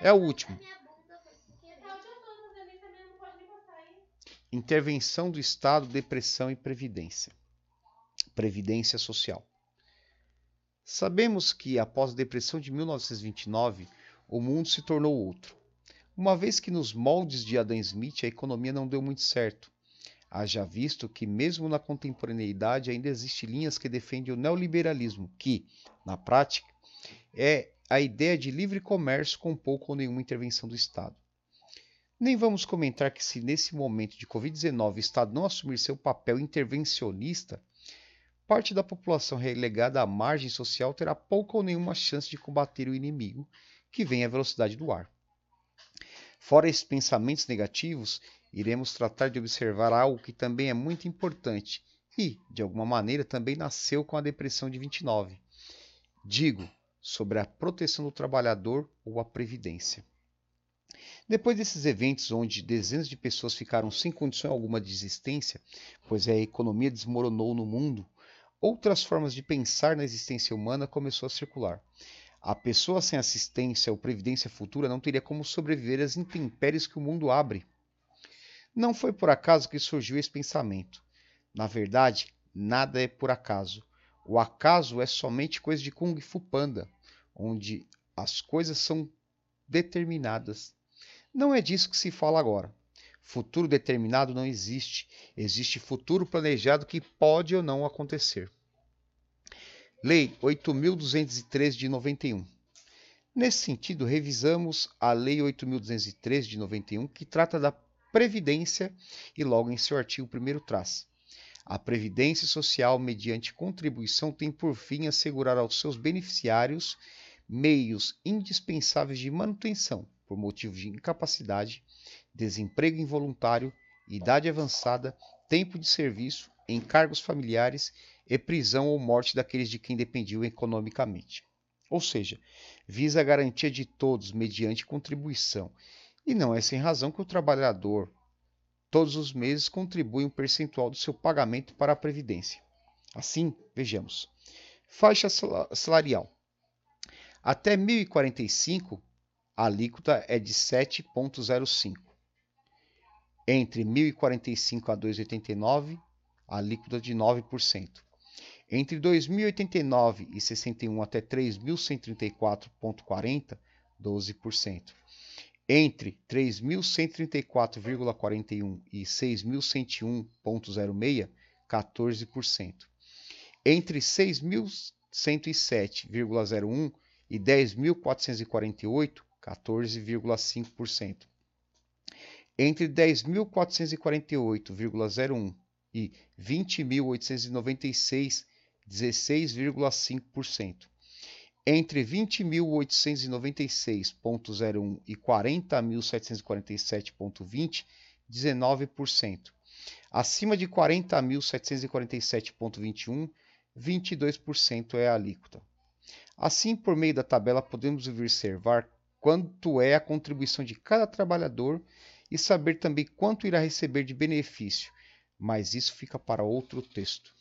É o último. Intervenção do Estado, depressão e previdência. Previdência social. Sabemos que após a depressão de 1929, o mundo se tornou outro. Uma vez que nos moldes de Adam Smith a economia não deu muito certo. Haja visto que, mesmo na contemporaneidade, ainda existem linhas que defendem o neoliberalismo, que, na prática, é a ideia de livre comércio com pouco ou nenhuma intervenção do Estado. Nem vamos comentar que, se nesse momento de Covid-19 o Estado não assumir seu papel intervencionista, parte da população relegada à margem social terá pouca ou nenhuma chance de combater o inimigo que vem à velocidade do ar. Fora esses pensamentos negativos, iremos tratar de observar algo que também é muito importante e, de alguma maneira, também nasceu com a depressão de 29. Digo, sobre a proteção do trabalhador ou a previdência. Depois desses eventos, onde dezenas de pessoas ficaram sem condição alguma de existência, pois a economia desmoronou no mundo, outras formas de pensar na existência humana começou a circular. A pessoa sem assistência ou previdência futura não teria como sobreviver às intempéries que o mundo abre. Não foi por acaso que surgiu esse pensamento. Na verdade, nada é por acaso. O acaso é somente coisa de Kung Fu Panda, onde as coisas são determinadas. Não é disso que se fala agora. Futuro determinado não existe. Existe futuro planejado que pode ou não acontecer. Lei 8.203 de 91. Nesse sentido, revisamos a Lei 8.203 de 91, que trata da Previdência e logo em seu artigo 1 traz. A Previdência Social, mediante contribuição, tem por fim assegurar aos seus beneficiários meios indispensáveis de manutenção por motivo de incapacidade, desemprego involuntário, idade avançada, tempo de serviço, encargos familiares e prisão ou morte daqueles de quem dependiam economicamente. Ou seja, visa a garantia de todos mediante contribuição, e não é sem razão que o trabalhador todos os meses contribui um percentual do seu pagamento para a previdência. Assim, vejamos. Faixa salarial. Até 1045, a alíquota é de 7,05. Entre 1045 a 289, a alíquota de 9%. Entre 2089 e 61 até 3.134,40, 12%. Entre 3.134,41 e 6.101,06, 14%. Entre 6.107,01 e 10.448, 14,5%. Entre 10.448,01 e 20.896, 16,5%. Entre 20.896,01 e 40.747,20, 19%. Acima de 40.747,21, 22% é a alíquota. Assim, por meio da tabela, podemos observar quanto é a contribuição de cada trabalhador e saber também quanto irá receber de benefício, mas isso fica para outro texto.